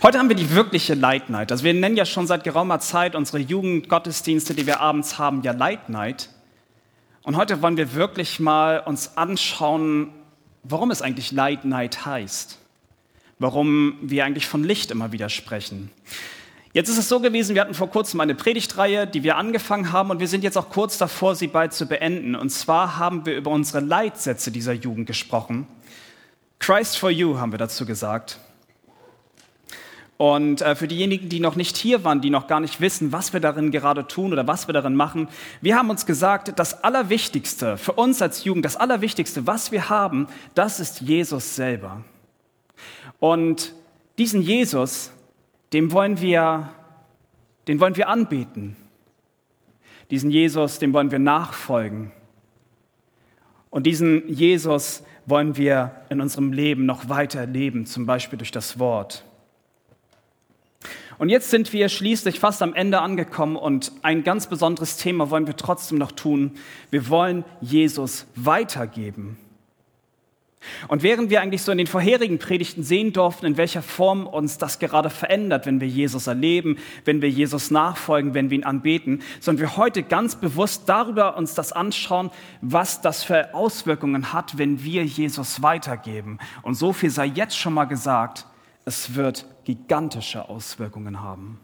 Heute haben wir die wirkliche Light Night. Also wir nennen ja schon seit geraumer Zeit unsere Jugendgottesdienste, die wir abends haben, ja Light Night. Und heute wollen wir wirklich mal uns anschauen, warum es eigentlich Light Night heißt. Warum wir eigentlich von Licht immer wieder sprechen. Jetzt ist es so gewesen, wir hatten vor kurzem eine Predigtreihe, die wir angefangen haben und wir sind jetzt auch kurz davor, sie bald zu beenden. Und zwar haben wir über unsere Leitsätze dieser Jugend gesprochen. Christ for You haben wir dazu gesagt. Und äh, für diejenigen, die noch nicht hier waren, die noch gar nicht wissen, was wir darin gerade tun oder was wir darin machen, wir haben uns gesagt, das Allerwichtigste für uns als Jugend, das Allerwichtigste, was wir haben, das ist Jesus selber. Und diesen Jesus, dem wollen wir, den wollen wir anbeten. Diesen Jesus, dem wollen wir nachfolgen. Und diesen Jesus wollen wir in unserem Leben noch weiter leben, zum Beispiel durch das Wort. Und jetzt sind wir schließlich fast am Ende angekommen und ein ganz besonderes Thema wollen wir trotzdem noch tun. Wir wollen Jesus weitergeben. Und während wir eigentlich so in den vorherigen Predigten sehen durften, in welcher Form uns das gerade verändert, wenn wir Jesus erleben, wenn wir Jesus nachfolgen, wenn wir ihn anbeten, sollen wir heute ganz bewusst darüber uns das anschauen, was das für Auswirkungen hat, wenn wir Jesus weitergeben. Und so viel sei jetzt schon mal gesagt, es wird gigantische Auswirkungen haben.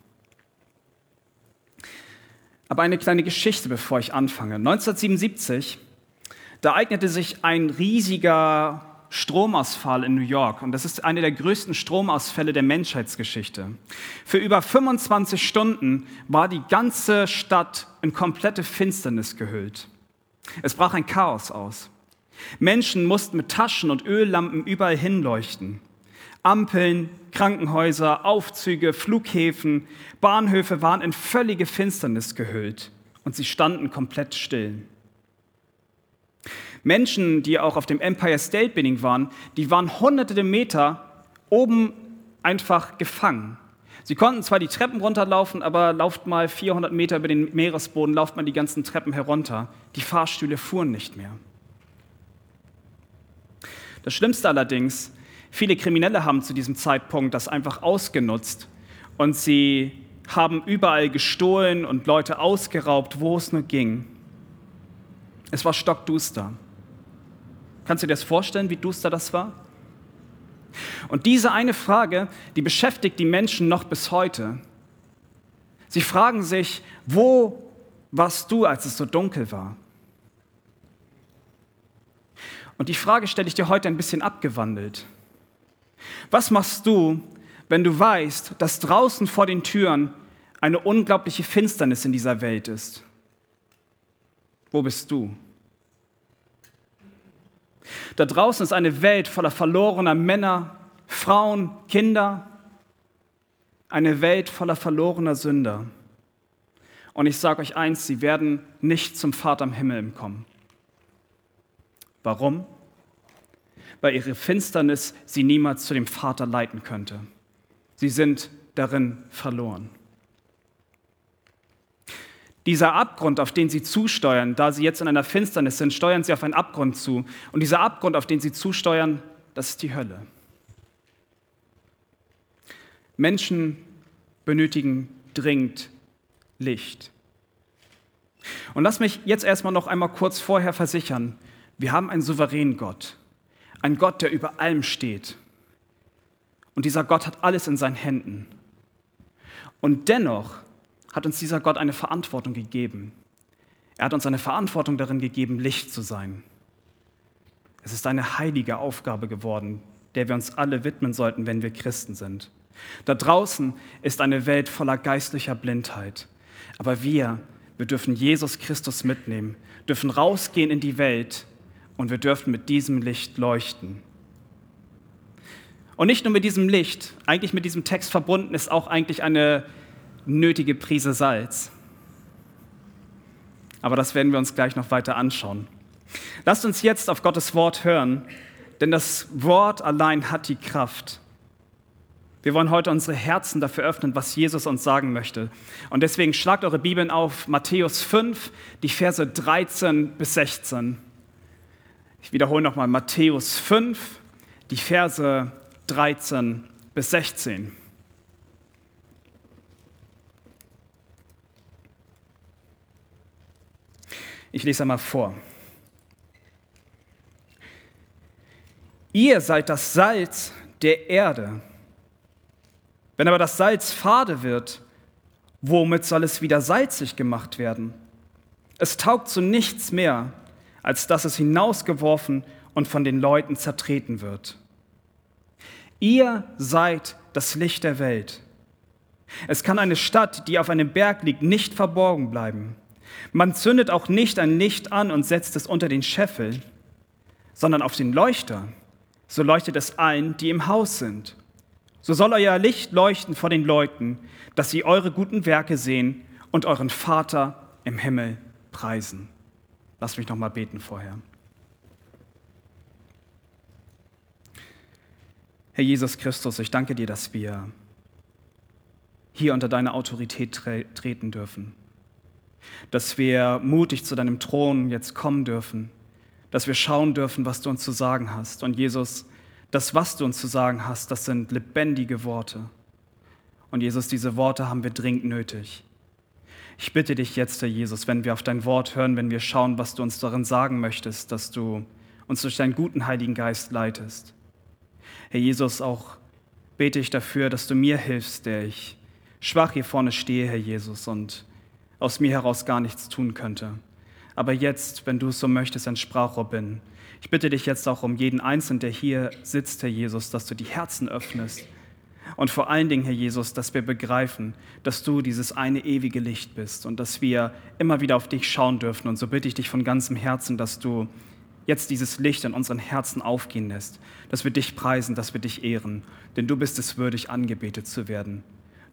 Aber eine kleine Geschichte, bevor ich anfange. 1977, da eignete sich ein riesiger Stromausfall in New York. Und das ist einer der größten Stromausfälle der Menschheitsgeschichte. Für über 25 Stunden war die ganze Stadt in komplette Finsternis gehüllt. Es brach ein Chaos aus. Menschen mussten mit Taschen und Öllampen überall hinleuchten. Ampeln, Krankenhäuser, Aufzüge, Flughäfen, Bahnhöfe waren in völlige Finsternis gehüllt und sie standen komplett still. Menschen, die auch auf dem Empire State Building waren, die waren hunderte Meter oben einfach gefangen. Sie konnten zwar die Treppen runterlaufen, aber lauft mal 400 Meter über den Meeresboden, lauft mal die ganzen Treppen herunter. Die Fahrstühle fuhren nicht mehr. Das Schlimmste allerdings, Viele Kriminelle haben zu diesem Zeitpunkt das einfach ausgenutzt und sie haben überall gestohlen und Leute ausgeraubt, wo es nur ging. Es war stockduster. Kannst du dir das vorstellen, wie duster das war? Und diese eine Frage, die beschäftigt die Menschen noch bis heute. Sie fragen sich, wo warst du, als es so dunkel war? Und die Frage stelle ich dir heute ein bisschen abgewandelt. Was machst du, wenn du weißt, dass draußen vor den Türen eine unglaubliche Finsternis in dieser Welt ist? Wo bist du? Da draußen ist eine Welt voller verlorener Männer, Frauen, Kinder, eine Welt voller verlorener Sünder. Und ich sage euch eins, sie werden nicht zum Vater im Himmel kommen. Warum? Weil ihre Finsternis sie niemals zu dem Vater leiten könnte. Sie sind darin verloren. Dieser Abgrund, auf den sie zusteuern, da sie jetzt in einer Finsternis sind, steuern sie auf einen Abgrund zu. Und dieser Abgrund, auf den sie zusteuern, das ist die Hölle. Menschen benötigen dringend Licht. Und lass mich jetzt erstmal noch einmal kurz vorher versichern, wir haben einen souveränen Gott. Ein Gott, der über allem steht. Und dieser Gott hat alles in seinen Händen. Und dennoch hat uns dieser Gott eine Verantwortung gegeben. Er hat uns eine Verantwortung darin gegeben, Licht zu sein. Es ist eine heilige Aufgabe geworden, der wir uns alle widmen sollten, wenn wir Christen sind. Da draußen ist eine Welt voller geistlicher Blindheit. Aber wir, wir dürfen Jesus Christus mitnehmen, dürfen rausgehen in die Welt und wir dürfen mit diesem Licht leuchten. Und nicht nur mit diesem Licht, eigentlich mit diesem Text verbunden ist auch eigentlich eine nötige Prise Salz. Aber das werden wir uns gleich noch weiter anschauen. Lasst uns jetzt auf Gottes Wort hören, denn das Wort allein hat die Kraft. Wir wollen heute unsere Herzen dafür öffnen, was Jesus uns sagen möchte. Und deswegen schlagt eure Bibeln auf Matthäus 5, die Verse 13 bis 16. Ich wiederhole nochmal Matthäus 5, die Verse 13 bis 16. Ich lese einmal vor. Ihr seid das Salz der Erde. Wenn aber das Salz fade wird, womit soll es wieder salzig gemacht werden? Es taugt zu nichts mehr als dass es hinausgeworfen und von den Leuten zertreten wird. Ihr seid das Licht der Welt. Es kann eine Stadt, die auf einem Berg liegt, nicht verborgen bleiben. Man zündet auch nicht ein Licht an und setzt es unter den Scheffel, sondern auf den Leuchter. So leuchtet es allen, die im Haus sind. So soll euer Licht leuchten vor den Leuten, dass sie eure guten Werke sehen und euren Vater im Himmel preisen. Lass mich noch mal beten vorher. Herr Jesus Christus, ich danke dir, dass wir hier unter deine Autorität tre treten dürfen, dass wir mutig zu deinem Thron jetzt kommen dürfen, dass wir schauen dürfen, was du uns zu sagen hast. Und Jesus, das, was du uns zu sagen hast, das sind lebendige Worte. Und Jesus, diese Worte haben wir dringend nötig. Ich bitte dich jetzt, Herr Jesus, wenn wir auf dein Wort hören, wenn wir schauen, was du uns darin sagen möchtest, dass du uns durch deinen guten Heiligen Geist leitest. Herr Jesus, auch bete ich dafür, dass du mir hilfst, der ich schwach hier vorne stehe, Herr Jesus, und aus mir heraus gar nichts tun könnte. Aber jetzt, wenn du es so möchtest, ein Sprachrohr bin, ich bitte dich jetzt auch um jeden Einzelnen, der hier sitzt, Herr Jesus, dass du die Herzen öffnest. Und vor allen Dingen, Herr Jesus, dass wir begreifen, dass du dieses eine ewige Licht bist und dass wir immer wieder auf dich schauen dürfen. Und so bitte ich dich von ganzem Herzen, dass du jetzt dieses Licht in unseren Herzen aufgehen lässt, dass wir dich preisen, dass wir dich ehren, denn du bist es würdig, angebetet zu werden.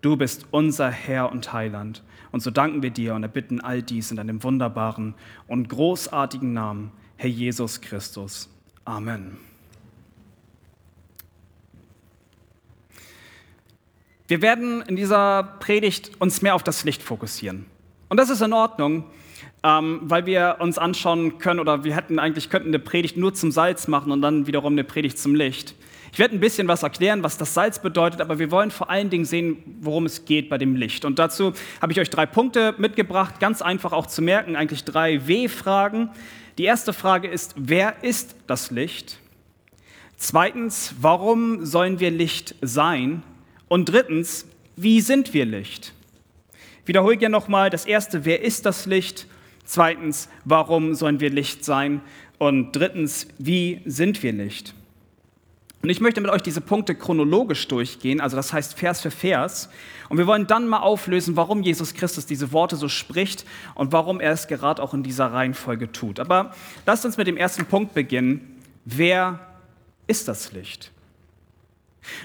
Du bist unser Herr und Heiland. Und so danken wir dir und erbitten all dies in deinem wunderbaren und großartigen Namen. Herr Jesus Christus. Amen. Wir werden in dieser Predigt uns mehr auf das Licht fokussieren. Und das ist in Ordnung, ähm, weil wir uns anschauen können, oder wir hätten eigentlich könnten eine Predigt nur zum Salz machen und dann wiederum eine Predigt zum Licht. Ich werde ein bisschen was erklären, was das Salz bedeutet, aber wir wollen vor allen Dingen sehen, worum es geht bei dem Licht. Und dazu habe ich euch drei Punkte mitgebracht, ganz einfach auch zu merken, eigentlich drei W-Fragen, die erste Frage ist, wer ist das Licht? Zweitens, warum sollen wir Licht sein? Und drittens, wie sind wir Licht? Ich wiederhole gerne nochmal das erste, wer ist das Licht? Zweitens, warum sollen wir Licht sein? Und drittens, wie sind wir Licht? Und ich möchte mit euch diese Punkte chronologisch durchgehen, also das heißt Vers für Vers. Und wir wollen dann mal auflösen, warum Jesus Christus diese Worte so spricht und warum er es gerade auch in dieser Reihenfolge tut. Aber lasst uns mit dem ersten Punkt beginnen. Wer ist das Licht?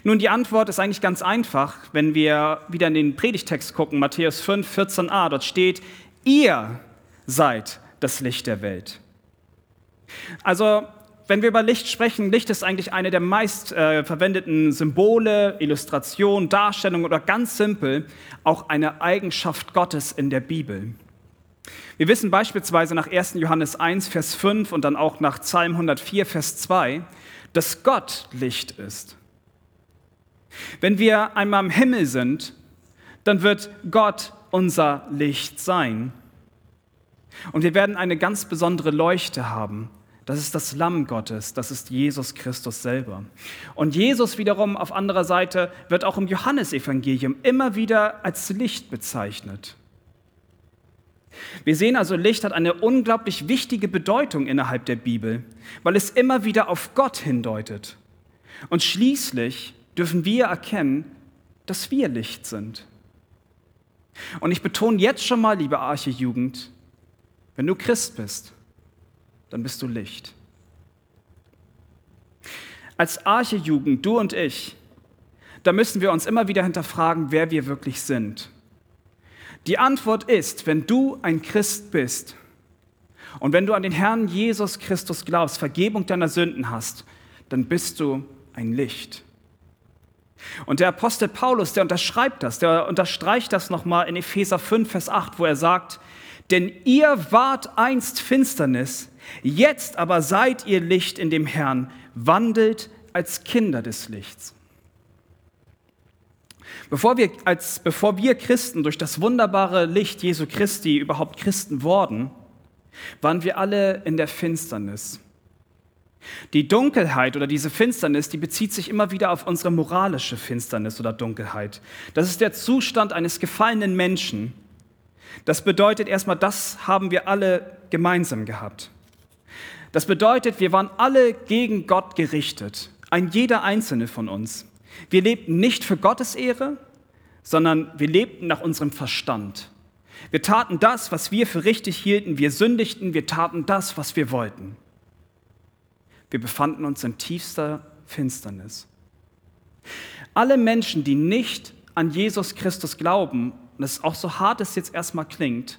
Nun, die Antwort ist eigentlich ganz einfach, wenn wir wieder in den Predigtext gucken, Matthäus 5, 14a, dort steht, ihr seid das Licht der Welt. Also wenn wir über Licht sprechen, Licht ist eigentlich eine der meist äh, verwendeten Symbole, Illustrationen, Darstellungen oder ganz simpel auch eine Eigenschaft Gottes in der Bibel. Wir wissen beispielsweise nach 1. Johannes 1, Vers 5 und dann auch nach Psalm 104, Vers 2, dass Gott Licht ist. Wenn wir einmal im Himmel sind, dann wird Gott unser Licht sein. Und wir werden eine ganz besondere Leuchte haben, das ist das Lamm Gottes, das ist Jesus Christus selber. Und Jesus wiederum auf anderer Seite wird auch im Johannesevangelium immer wieder als Licht bezeichnet. Wir sehen also, Licht hat eine unglaublich wichtige Bedeutung innerhalb der Bibel, weil es immer wieder auf Gott hindeutet. Und schließlich dürfen wir erkennen, dass wir Licht sind. Und ich betone jetzt schon mal, liebe Arche-Jugend, wenn du Christ bist, dann bist du Licht. Als Archejugend, du und ich, da müssen wir uns immer wieder hinterfragen, wer wir wirklich sind. Die Antwort ist, wenn du ein Christ bist und wenn du an den Herrn Jesus Christus glaubst, Vergebung deiner Sünden hast, dann bist du ein Licht. Und der Apostel Paulus, der unterschreibt das, der unterstreicht das nochmal in Epheser 5, Vers 8, wo er sagt, denn ihr wart einst Finsternis, Jetzt aber seid ihr Licht in dem Herrn, wandelt als Kinder des Lichts. Bevor wir, als, bevor wir Christen durch das wunderbare Licht Jesu Christi überhaupt Christen wurden, waren wir alle in der Finsternis. Die Dunkelheit oder diese Finsternis, die bezieht sich immer wieder auf unsere moralische Finsternis oder Dunkelheit. Das ist der Zustand eines gefallenen Menschen. Das bedeutet erstmal, das haben wir alle gemeinsam gehabt. Das bedeutet, wir waren alle gegen Gott gerichtet, ein jeder einzelne von uns. Wir lebten nicht für Gottes Ehre, sondern wir lebten nach unserem Verstand. Wir taten das, was wir für richtig hielten, wir sündigten, wir taten das, was wir wollten. Wir befanden uns in tiefster Finsternis. Alle Menschen, die nicht an Jesus Christus glauben, und es auch so hart es jetzt erstmal klingt,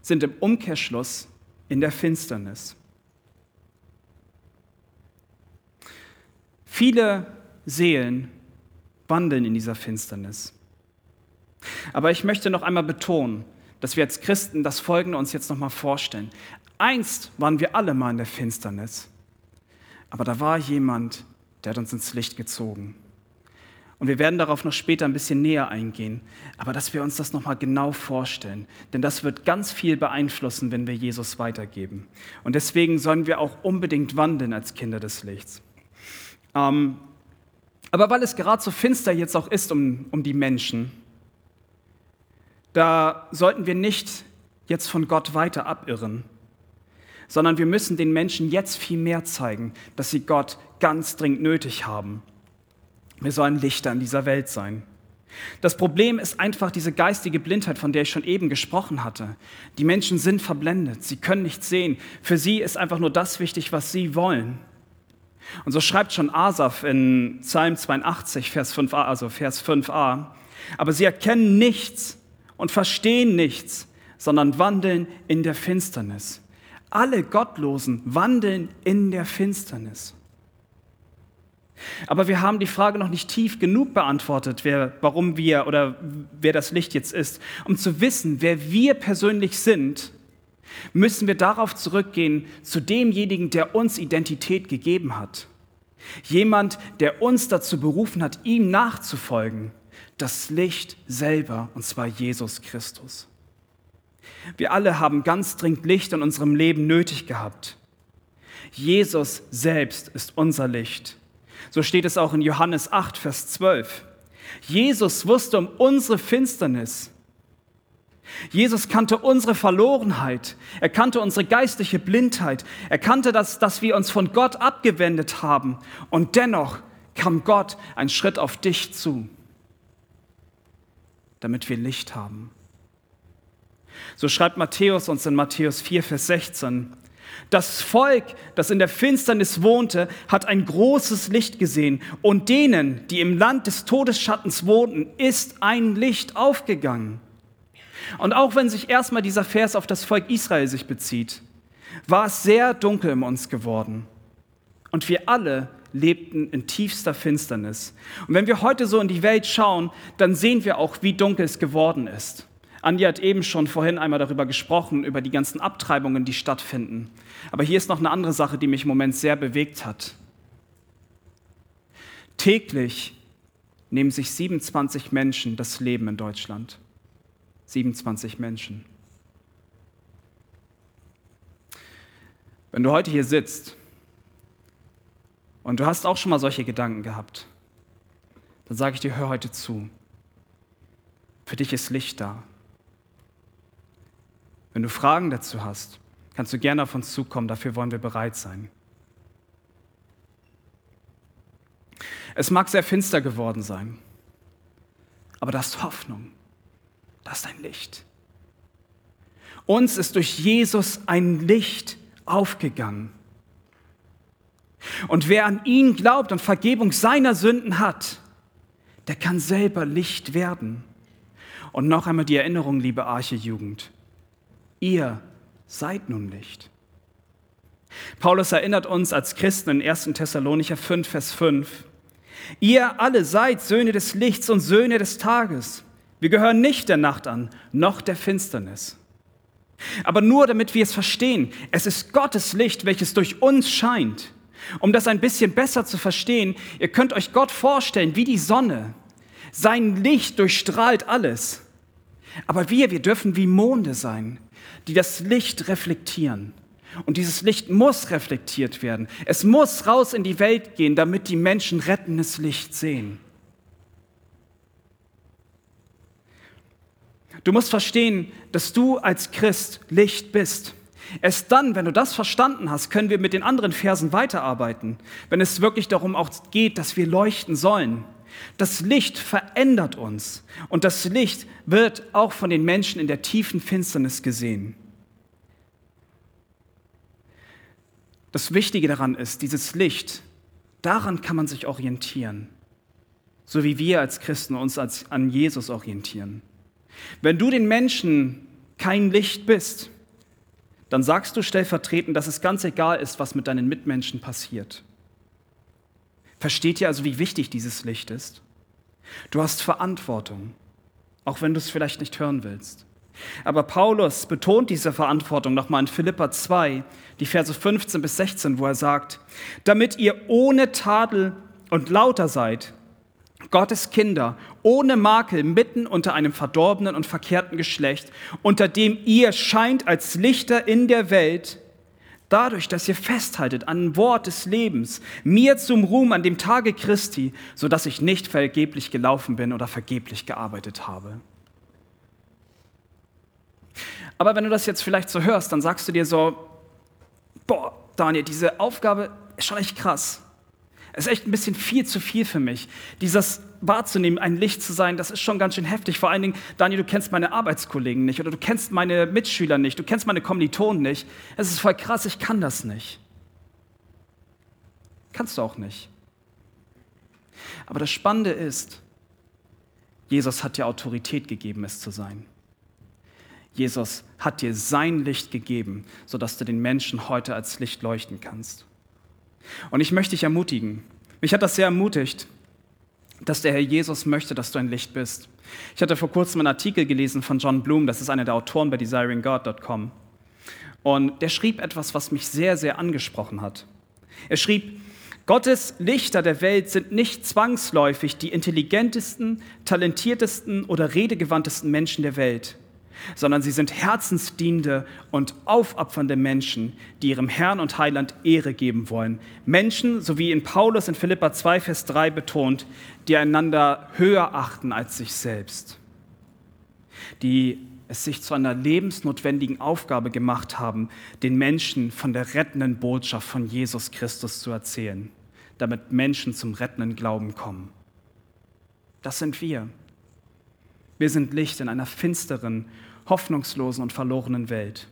sind im Umkehrschluss in der Finsternis. Viele Seelen wandeln in dieser Finsternis. Aber ich möchte noch einmal betonen, dass wir als Christen das Folgende uns jetzt noch mal vorstellen. Einst waren wir alle mal in der Finsternis, aber da war jemand, der hat uns ins Licht gezogen. Und wir werden darauf noch später ein bisschen näher eingehen, aber dass wir uns das noch mal genau vorstellen, denn das wird ganz viel beeinflussen, wenn wir Jesus weitergeben. Und deswegen sollen wir auch unbedingt wandeln als Kinder des Lichts. Ähm, aber weil es gerade so finster jetzt auch ist um, um die Menschen, da sollten wir nicht jetzt von Gott weiter abirren, sondern wir müssen den Menschen jetzt viel mehr zeigen, dass sie Gott ganz dringend nötig haben. Wir sollen Lichter in dieser Welt sein. Das Problem ist einfach diese geistige Blindheit, von der ich schon eben gesprochen hatte. Die Menschen sind verblendet, sie können nichts sehen. Für sie ist einfach nur das wichtig, was sie wollen. Und so schreibt schon Asaf in Psalm 82, Vers 5a, also Vers 5a. Aber sie erkennen nichts und verstehen nichts, sondern wandeln in der Finsternis. Alle Gottlosen wandeln in der Finsternis. Aber wir haben die Frage noch nicht tief genug beantwortet, wer, warum wir oder wer das Licht jetzt ist. Um zu wissen, wer wir persönlich sind, müssen wir darauf zurückgehen, zu demjenigen, der uns Identität gegeben hat. Jemand, der uns dazu berufen hat, ihm nachzufolgen das Licht selber, und zwar Jesus Christus. Wir alle haben ganz dringend Licht in unserem Leben nötig gehabt. Jesus selbst ist unser Licht. So steht es auch in Johannes 8, Vers 12. Jesus wusste um unsere Finsternis. Jesus kannte unsere Verlorenheit. Er kannte unsere geistliche Blindheit. Er kannte das, dass wir uns von Gott abgewendet haben. Und dennoch kam Gott einen Schritt auf dich zu damit wir Licht haben. So schreibt Matthäus uns in Matthäus 4, Vers 16. Das Volk, das in der Finsternis wohnte, hat ein großes Licht gesehen und denen, die im Land des Todesschattens wohnten, ist ein Licht aufgegangen. Und auch wenn sich erstmal dieser Vers auf das Volk Israel sich bezieht, war es sehr dunkel um uns geworden. Und wir alle lebten in tiefster Finsternis. Und wenn wir heute so in die Welt schauen, dann sehen wir auch, wie dunkel es geworden ist. Andi hat eben schon vorhin einmal darüber gesprochen, über die ganzen Abtreibungen, die stattfinden. Aber hier ist noch eine andere Sache, die mich im Moment sehr bewegt hat. Täglich nehmen sich 27 Menschen das Leben in Deutschland. 27 Menschen. Wenn du heute hier sitzt und du hast auch schon mal solche Gedanken gehabt, dann sage ich dir, hör heute zu. Für dich ist Licht da. Wenn du Fragen dazu hast, kannst du gerne auf uns zukommen, dafür wollen wir bereit sein. Es mag sehr finster geworden sein, aber das ist Hoffnung, das ist ein Licht. Uns ist durch Jesus ein Licht aufgegangen. Und wer an ihn glaubt und Vergebung seiner Sünden hat, der kann selber Licht werden. Und noch einmal die Erinnerung, liebe Arche-Jugend. Ihr seid nun Licht. Paulus erinnert uns als Christen in 1. Thessalonicher 5, Vers 5. Ihr alle seid Söhne des Lichts und Söhne des Tages. Wir gehören nicht der Nacht an, noch der Finsternis. Aber nur damit wir es verstehen, es ist Gottes Licht, welches durch uns scheint. Um das ein bisschen besser zu verstehen, ihr könnt euch Gott vorstellen wie die Sonne. Sein Licht durchstrahlt alles. Aber wir, wir dürfen wie Monde sein. Die das Licht reflektieren. Und dieses Licht muss reflektiert werden. Es muss raus in die Welt gehen, damit die Menschen rettendes Licht sehen. Du musst verstehen, dass du als Christ Licht bist. Erst dann, wenn du das verstanden hast, können wir mit den anderen Versen weiterarbeiten, wenn es wirklich darum auch geht, dass wir leuchten sollen. Das Licht verändert uns und das Licht wird auch von den Menschen in der tiefen Finsternis gesehen. Das Wichtige daran ist, dieses Licht, daran kann man sich orientieren, so wie wir als Christen uns als, an Jesus orientieren. Wenn du den Menschen kein Licht bist, dann sagst du stellvertretend, dass es ganz egal ist, was mit deinen Mitmenschen passiert. Versteht ihr also, wie wichtig dieses Licht ist? Du hast Verantwortung, auch wenn du es vielleicht nicht hören willst. Aber Paulus betont diese Verantwortung nochmal in Philippa 2, die Verse 15 bis 16, wo er sagt, damit ihr ohne Tadel und lauter seid, Gottes Kinder, ohne Makel, mitten unter einem verdorbenen und verkehrten Geschlecht, unter dem ihr scheint als Lichter in der Welt, dadurch, dass ihr festhaltet an dem Wort des Lebens, mir zum Ruhm an dem Tage Christi, so dass ich nicht vergeblich gelaufen bin oder vergeblich gearbeitet habe. Aber wenn du das jetzt vielleicht so hörst, dann sagst du dir so, boah, Daniel, diese Aufgabe ist schon echt krass. Es ist echt ein bisschen viel zu viel für mich. Dieses wahrzunehmen, ein Licht zu sein, das ist schon ganz schön heftig. Vor allen Dingen, Daniel, du kennst meine Arbeitskollegen nicht oder du kennst meine Mitschüler nicht, du kennst meine Kommilitonen nicht. Es ist voll krass, ich kann das nicht. Kannst du auch nicht. Aber das Spannende ist, Jesus hat dir Autorität gegeben, es zu sein. Jesus hat dir sein Licht gegeben, sodass du den Menschen heute als Licht leuchten kannst. Und ich möchte dich ermutigen. Mich hat das sehr ermutigt, dass der Herr Jesus möchte, dass du ein Licht bist. Ich hatte vor kurzem einen Artikel gelesen von John Bloom, das ist einer der Autoren bei desiringgod.com. Und der schrieb etwas, was mich sehr, sehr angesprochen hat. Er schrieb, Gottes Lichter der Welt sind nicht zwangsläufig die intelligentesten, talentiertesten oder redegewandtesten Menschen der Welt sondern sie sind herzensdienende und aufopfernde Menschen, die ihrem Herrn und Heiland Ehre geben wollen. Menschen, so wie in Paulus in Philippa 2, Vers 3 betont, die einander höher achten als sich selbst, die es sich zu einer lebensnotwendigen Aufgabe gemacht haben, den Menschen von der rettenden Botschaft von Jesus Christus zu erzählen, damit Menschen zum rettenden Glauben kommen. Das sind wir. Wir sind Licht in einer finsteren hoffnungslosen und verlorenen Welt.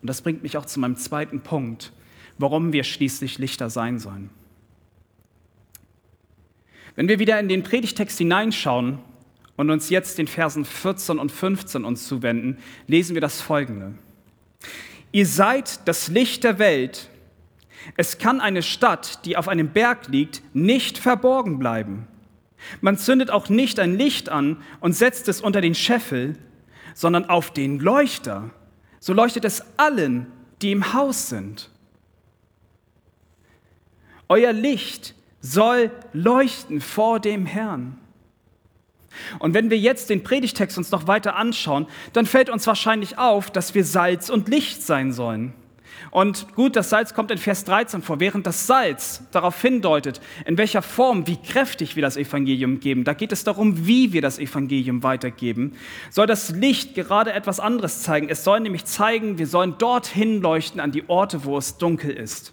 Und das bringt mich auch zu meinem zweiten Punkt, warum wir schließlich Lichter sein sollen. Wenn wir wieder in den Predigtext hineinschauen und uns jetzt den Versen 14 und 15 uns zuwenden, lesen wir das folgende. Ihr seid das Licht der Welt. Es kann eine Stadt, die auf einem Berg liegt, nicht verborgen bleiben. Man zündet auch nicht ein Licht an und setzt es unter den Scheffel, sondern auf den Leuchter. So leuchtet es allen, die im Haus sind. Euer Licht soll leuchten vor dem Herrn. Und wenn wir jetzt den Predigtext uns noch weiter anschauen, dann fällt uns wahrscheinlich auf, dass wir Salz und Licht sein sollen. Und gut, das Salz kommt in Vers 13 vor, während das Salz darauf hindeutet, in welcher Form, wie kräftig wir das Evangelium geben. Da geht es darum, wie wir das Evangelium weitergeben. Soll das Licht gerade etwas anderes zeigen. Es soll nämlich zeigen, wir sollen dorthin leuchten an die Orte, wo es dunkel ist.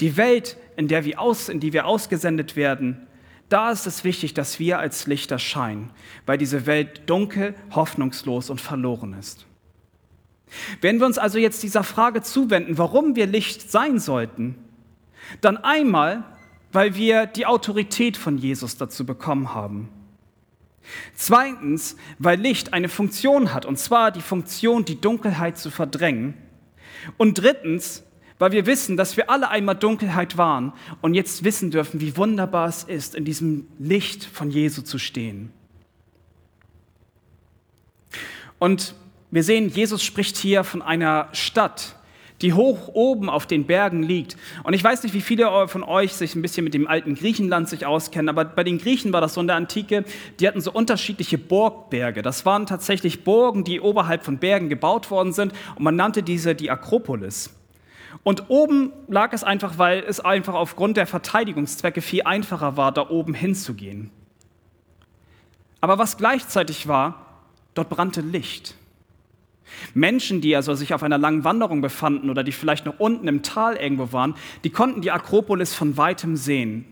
Die Welt, in, der wir aus, in die wir ausgesendet werden, da ist es wichtig, dass wir als Lichter scheinen, weil diese Welt dunkel, hoffnungslos und verloren ist. Wenn wir uns also jetzt dieser Frage zuwenden, warum wir Licht sein sollten, dann einmal, weil wir die Autorität von Jesus dazu bekommen haben. Zweitens, weil Licht eine Funktion hat, und zwar die Funktion, die Dunkelheit zu verdrängen. Und drittens, weil wir wissen, dass wir alle einmal Dunkelheit waren und jetzt wissen dürfen, wie wunderbar es ist, in diesem Licht von Jesu zu stehen. Und wir sehen, Jesus spricht hier von einer Stadt, die hoch oben auf den Bergen liegt. Und ich weiß nicht, wie viele von euch sich ein bisschen mit dem alten Griechenland sich auskennen, aber bei den Griechen war das so in der Antike, die hatten so unterschiedliche Burgberge. Das waren tatsächlich Burgen, die oberhalb von Bergen gebaut worden sind und man nannte diese die Akropolis. Und oben lag es einfach, weil es einfach aufgrund der Verteidigungszwecke viel einfacher war, da oben hinzugehen. Aber was gleichzeitig war, dort brannte Licht. Menschen, die also sich auf einer langen Wanderung befanden oder die vielleicht noch unten im Tal irgendwo waren, die konnten die Akropolis von weitem sehen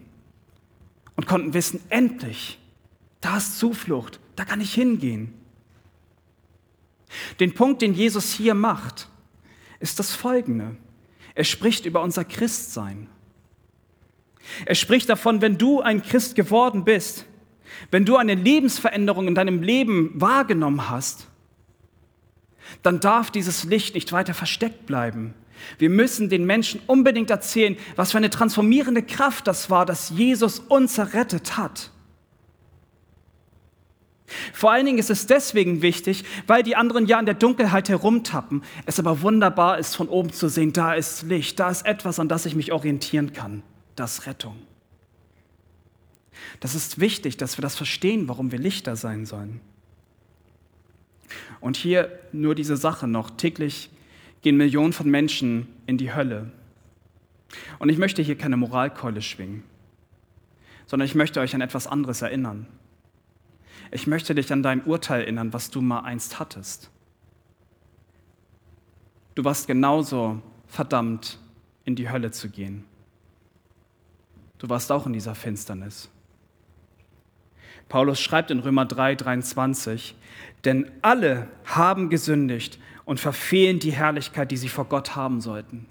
und konnten wissen, endlich, da ist Zuflucht, da kann ich hingehen. Den Punkt, den Jesus hier macht, ist das folgende. Er spricht über unser Christsein. Er spricht davon, wenn du ein Christ geworden bist, wenn du eine Lebensveränderung in deinem Leben wahrgenommen hast, dann darf dieses Licht nicht weiter versteckt bleiben. Wir müssen den Menschen unbedingt erzählen, was für eine transformierende Kraft das war, dass Jesus uns errettet hat. Vor allen Dingen ist es deswegen wichtig, weil die anderen ja in der Dunkelheit herumtappen. Es aber wunderbar ist, von oben zu sehen, da ist Licht, da ist etwas, an das ich mich orientieren kann. Das Rettung. Das ist wichtig, dass wir das verstehen, warum wir Lichter sein sollen. Und hier nur diese Sache noch. Täglich gehen Millionen von Menschen in die Hölle. Und ich möchte hier keine Moralkeule schwingen, sondern ich möchte euch an etwas anderes erinnern. Ich möchte dich an dein Urteil erinnern, was du mal einst hattest. Du warst genauso verdammt, in die Hölle zu gehen. Du warst auch in dieser Finsternis. Paulus schreibt in Römer 3, 23, denn alle haben gesündigt und verfehlen die Herrlichkeit, die sie vor Gott haben sollten.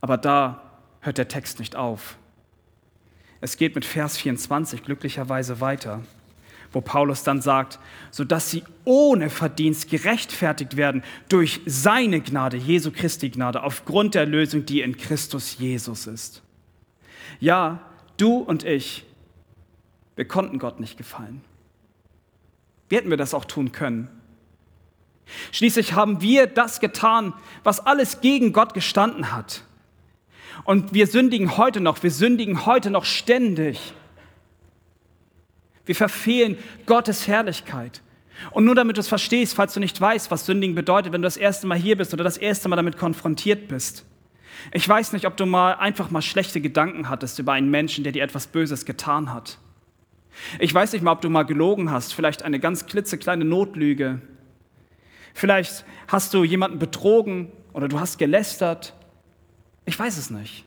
Aber da hört der Text nicht auf. Es geht mit Vers 24 glücklicherweise weiter, wo Paulus dann sagt, sodass sie ohne Verdienst gerechtfertigt werden durch seine Gnade, Jesu Christi Gnade, aufgrund der Lösung, die in Christus Jesus ist. Ja, du und ich, wir konnten Gott nicht gefallen. Wie hätten wir das auch tun können? Schließlich haben wir das getan, was alles gegen Gott gestanden hat. Und wir sündigen heute noch, wir sündigen heute noch ständig. Wir verfehlen Gottes Herrlichkeit. Und nur damit du es verstehst, falls du nicht weißt, was Sündigen bedeutet, wenn du das erste Mal hier bist oder das erste Mal damit konfrontiert bist. Ich weiß nicht, ob du mal einfach mal schlechte Gedanken hattest über einen Menschen, der dir etwas Böses getan hat. Ich weiß nicht mal, ob du mal gelogen hast, vielleicht eine ganz klitzekleine Notlüge. Vielleicht hast du jemanden betrogen oder du hast gelästert. Ich weiß es nicht.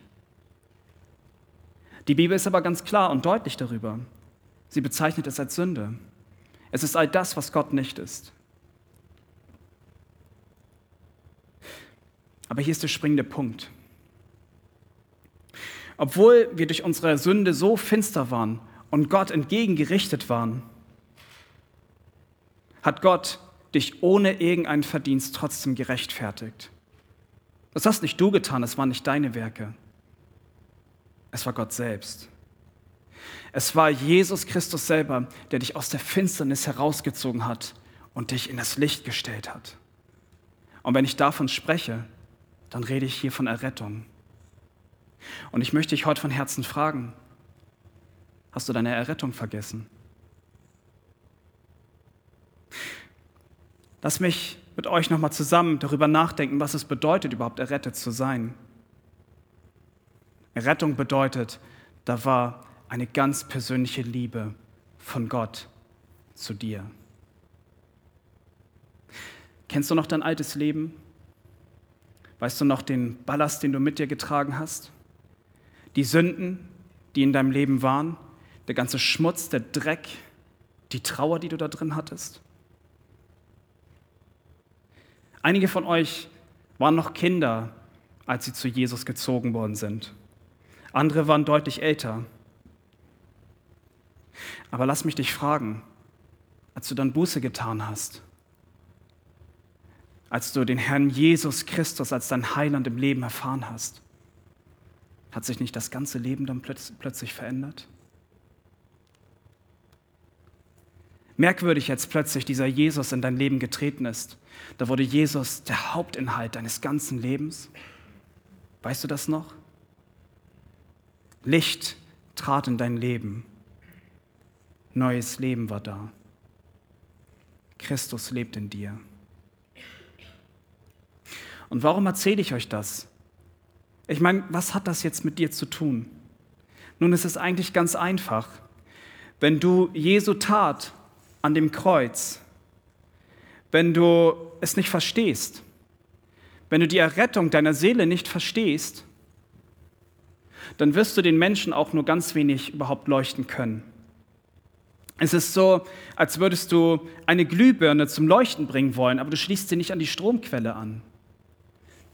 Die Bibel ist aber ganz klar und deutlich darüber. Sie bezeichnet es als Sünde. Es ist all das, was Gott nicht ist. Aber hier ist der springende Punkt. Obwohl wir durch unsere Sünde so finster waren und Gott entgegengerichtet waren, hat Gott dich ohne irgendeinen Verdienst trotzdem gerechtfertigt. Das hast nicht du getan, es waren nicht deine Werke. Es war Gott selbst. Es war Jesus Christus selber, der dich aus der Finsternis herausgezogen hat und dich in das Licht gestellt hat. Und wenn ich davon spreche, dann rede ich hier von Errettung. Und ich möchte dich heute von Herzen fragen, Hast du deine Errettung vergessen? Lass mich mit euch nochmal zusammen darüber nachdenken, was es bedeutet, überhaupt errettet zu sein. Errettung bedeutet, da war eine ganz persönliche Liebe von Gott zu dir. Kennst du noch dein altes Leben? Weißt du noch den Ballast, den du mit dir getragen hast? Die Sünden, die in deinem Leben waren? Der ganze Schmutz, der Dreck, die Trauer, die du da drin hattest? Einige von euch waren noch Kinder, als sie zu Jesus gezogen worden sind. Andere waren deutlich älter. Aber lass mich dich fragen, als du dann Buße getan hast, als du den Herrn Jesus Christus als dein Heiland im Leben erfahren hast, hat sich nicht das ganze Leben dann plötzlich verändert? Merkwürdig jetzt plötzlich dieser Jesus in dein Leben getreten ist. Da wurde Jesus der Hauptinhalt deines ganzen Lebens. Weißt du das noch? Licht trat in dein Leben. Neues Leben war da. Christus lebt in dir. Und warum erzähle ich euch das? Ich meine, was hat das jetzt mit dir zu tun? Nun, es ist eigentlich ganz einfach. Wenn du Jesu Tat an dem Kreuz, wenn du es nicht verstehst, wenn du die Errettung deiner Seele nicht verstehst, dann wirst du den Menschen auch nur ganz wenig überhaupt leuchten können. Es ist so, als würdest du eine Glühbirne zum Leuchten bringen wollen, aber du schließt sie nicht an die Stromquelle an.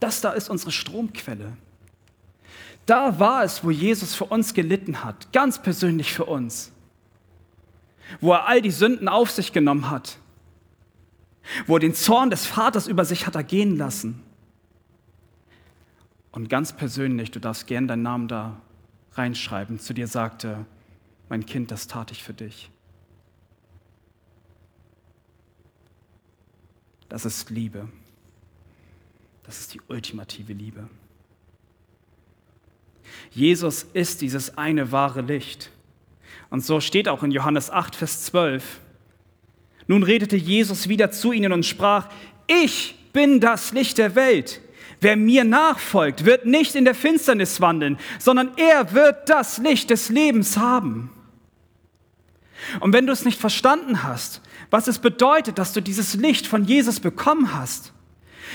Das da ist unsere Stromquelle. Da war es, wo Jesus für uns gelitten hat, ganz persönlich für uns. Wo er all die Sünden auf sich genommen hat. Wo er den Zorn des Vaters über sich hat ergehen lassen. Und ganz persönlich, du darfst gern deinen Namen da reinschreiben, zu dir sagte, mein Kind, das tat ich für dich. Das ist Liebe. Das ist die ultimative Liebe. Jesus ist dieses eine wahre Licht. Und so steht auch in Johannes 8, Vers 12. Nun redete Jesus wieder zu ihnen und sprach, ich bin das Licht der Welt. Wer mir nachfolgt, wird nicht in der Finsternis wandeln, sondern er wird das Licht des Lebens haben. Und wenn du es nicht verstanden hast, was es bedeutet, dass du dieses Licht von Jesus bekommen hast,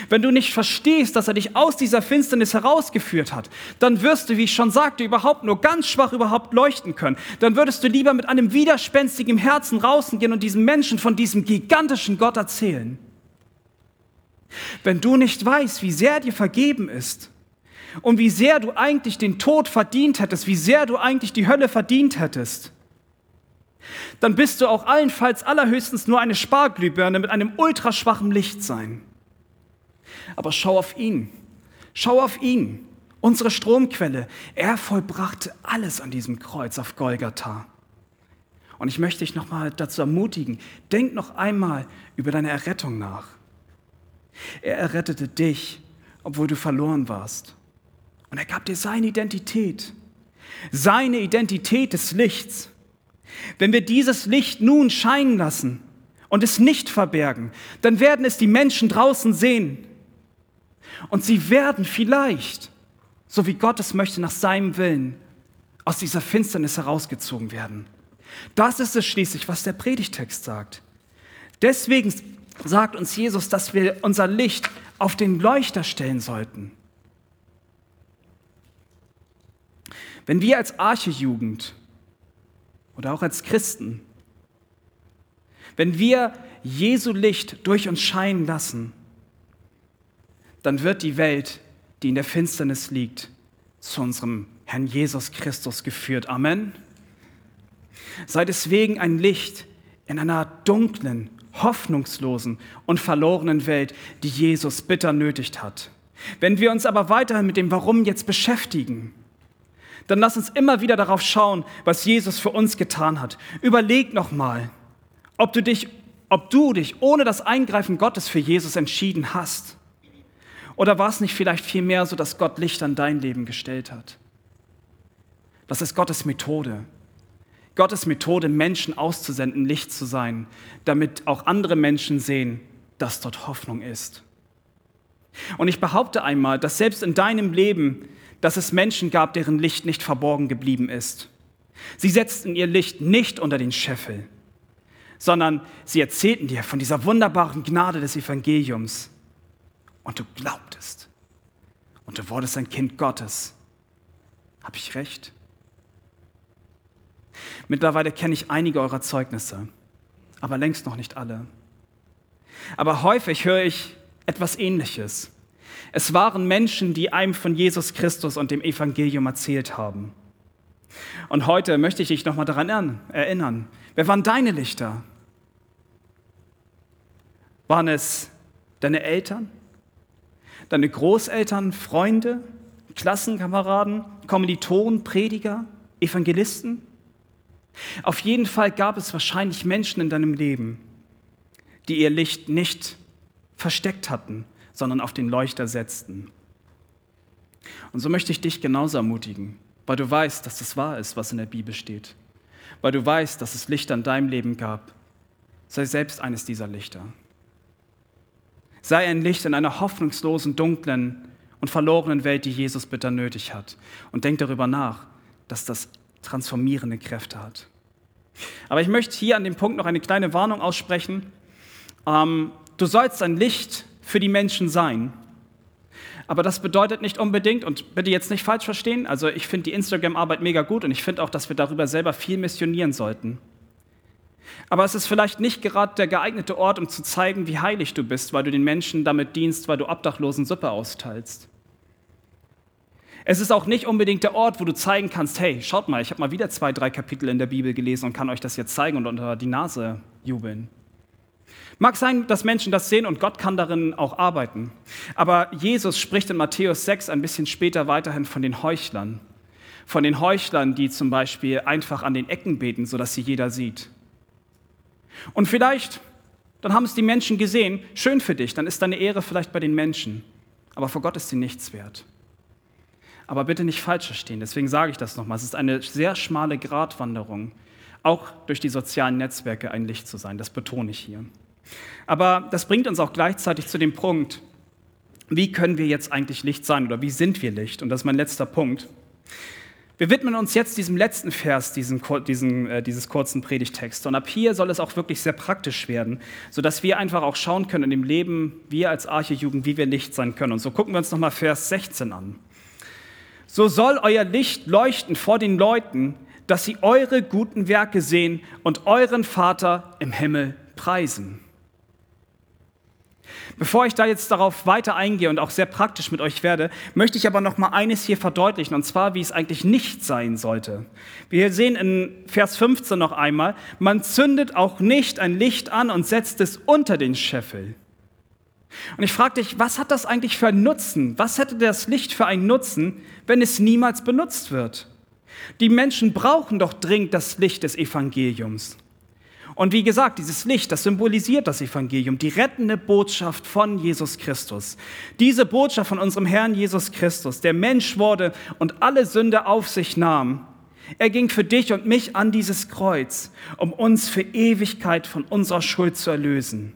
wenn du nicht verstehst, dass er dich aus dieser Finsternis herausgeführt hat, dann wirst du, wie ich schon sagte, überhaupt nur ganz schwach überhaupt leuchten können. Dann würdest du lieber mit einem widerspenstigen Herzen rausgehen und diesen Menschen von diesem gigantischen Gott erzählen. Wenn du nicht weißt, wie sehr dir vergeben ist und wie sehr du eigentlich den Tod verdient hättest, wie sehr du eigentlich die Hölle verdient hättest, dann bist du auch allenfalls allerhöchstens nur eine Sparglühbirne mit einem ultraschwachen Licht sein. Aber schau auf ihn. Schau auf ihn, unsere Stromquelle. Er vollbrachte alles an diesem Kreuz auf Golgatha. Und ich möchte dich nochmal dazu ermutigen, denk noch einmal über deine Errettung nach. Er errettete dich, obwohl du verloren warst. Und er gab dir seine Identität, seine Identität des Lichts. Wenn wir dieses Licht nun scheinen lassen und es nicht verbergen, dann werden es die Menschen draußen sehen. Und sie werden vielleicht, so wie Gott es möchte, nach seinem Willen, aus dieser Finsternis herausgezogen werden. Das ist es schließlich, was der Predigtext sagt. Deswegen sagt uns Jesus, dass wir unser Licht auf den Leuchter stellen sollten. Wenn wir als Archejugend oder auch als Christen, wenn wir Jesu Licht durch uns scheinen lassen, dann wird die Welt, die in der Finsternis liegt, zu unserem Herrn Jesus Christus geführt. Amen. Sei deswegen ein Licht in einer dunklen, hoffnungslosen und verlorenen Welt, die Jesus bitter nötigt hat. Wenn wir uns aber weiterhin mit dem Warum jetzt beschäftigen, dann lass uns immer wieder darauf schauen, was Jesus für uns getan hat. Überleg nochmal, ob du dich, ob du dich ohne das Eingreifen Gottes für Jesus entschieden hast. Oder war es nicht vielleicht vielmehr so, dass Gott Licht an dein Leben gestellt hat? Das ist Gottes Methode. Gottes Methode, Menschen auszusenden, Licht zu sein, damit auch andere Menschen sehen, dass dort Hoffnung ist. Und ich behaupte einmal, dass selbst in deinem Leben, dass es Menschen gab, deren Licht nicht verborgen geblieben ist. Sie setzten ihr Licht nicht unter den Scheffel, sondern sie erzählten dir von dieser wunderbaren Gnade des Evangeliums. Und du glaubtest. Und du wurdest ein Kind Gottes. Habe ich recht? Mittlerweile kenne ich einige eurer Zeugnisse, aber längst noch nicht alle. Aber häufig höre ich etwas Ähnliches. Es waren Menschen, die einem von Jesus Christus und dem Evangelium erzählt haben. Und heute möchte ich dich nochmal daran erinnern. Wer waren deine Lichter? Waren es deine Eltern? Deine Großeltern, Freunde, Klassenkameraden, Kommilitonen, Prediger, Evangelisten? Auf jeden Fall gab es wahrscheinlich Menschen in deinem Leben, die ihr Licht nicht versteckt hatten, sondern auf den Leuchter setzten. Und so möchte ich dich genauso ermutigen, weil du weißt, dass das wahr ist, was in der Bibel steht. Weil du weißt, dass es Lichter in deinem Leben gab. Sei selbst eines dieser Lichter. Sei ein Licht in einer hoffnungslosen, dunklen und verlorenen Welt, die Jesus bitter nötig hat. Und denk darüber nach, dass das transformierende Kräfte hat. Aber ich möchte hier an dem Punkt noch eine kleine Warnung aussprechen. Ähm, du sollst ein Licht für die Menschen sein. Aber das bedeutet nicht unbedingt, und bitte jetzt nicht falsch verstehen, also ich finde die Instagram-Arbeit mega gut und ich finde auch, dass wir darüber selber viel missionieren sollten. Aber es ist vielleicht nicht gerade der geeignete Ort, um zu zeigen, wie heilig du bist, weil du den Menschen damit dienst, weil du Obdachlosen Suppe austeilst. Es ist auch nicht unbedingt der Ort, wo du zeigen kannst, hey, schaut mal, ich habe mal wieder zwei, drei Kapitel in der Bibel gelesen und kann euch das jetzt zeigen und unter die Nase jubeln. Mag sein, dass Menschen das sehen und Gott kann darin auch arbeiten. Aber Jesus spricht in Matthäus 6 ein bisschen später weiterhin von den Heuchlern. Von den Heuchlern, die zum Beispiel einfach an den Ecken beten, sodass sie jeder sieht. Und vielleicht, dann haben es die Menschen gesehen, schön für dich, dann ist deine Ehre vielleicht bei den Menschen. Aber vor Gott ist sie nichts wert. Aber bitte nicht falsch verstehen, deswegen sage ich das nochmal. Es ist eine sehr schmale Gratwanderung, auch durch die sozialen Netzwerke ein Licht zu sein. Das betone ich hier. Aber das bringt uns auch gleichzeitig zu dem Punkt, wie können wir jetzt eigentlich Licht sein oder wie sind wir Licht? Und das ist mein letzter Punkt. Wir widmen uns jetzt diesem letzten Vers diesen, diesen, äh, dieses kurzen Predigtext. Und ab hier soll es auch wirklich sehr praktisch werden, sodass wir einfach auch schauen können in dem Leben, wir als Archejugend, wie wir Licht sein können. Und so gucken wir uns nochmal Vers 16 an. So soll euer Licht leuchten vor den Leuten, dass sie eure guten Werke sehen und euren Vater im Himmel preisen. Bevor ich da jetzt darauf weiter eingehe und auch sehr praktisch mit euch werde, möchte ich aber noch mal eines hier verdeutlichen, und zwar, wie es eigentlich nicht sein sollte. Wir sehen in Vers 15 noch einmal, man zündet auch nicht ein Licht an und setzt es unter den Scheffel. Und ich frage dich, was hat das eigentlich für einen Nutzen? Was hätte das Licht für einen Nutzen, wenn es niemals benutzt wird? Die Menschen brauchen doch dringend das Licht des Evangeliums. Und wie gesagt, dieses Licht, das symbolisiert das Evangelium, die rettende Botschaft von Jesus Christus. Diese Botschaft von unserem Herrn Jesus Christus, der Mensch wurde und alle Sünde auf sich nahm. Er ging für dich und mich an dieses Kreuz, um uns für Ewigkeit von unserer Schuld zu erlösen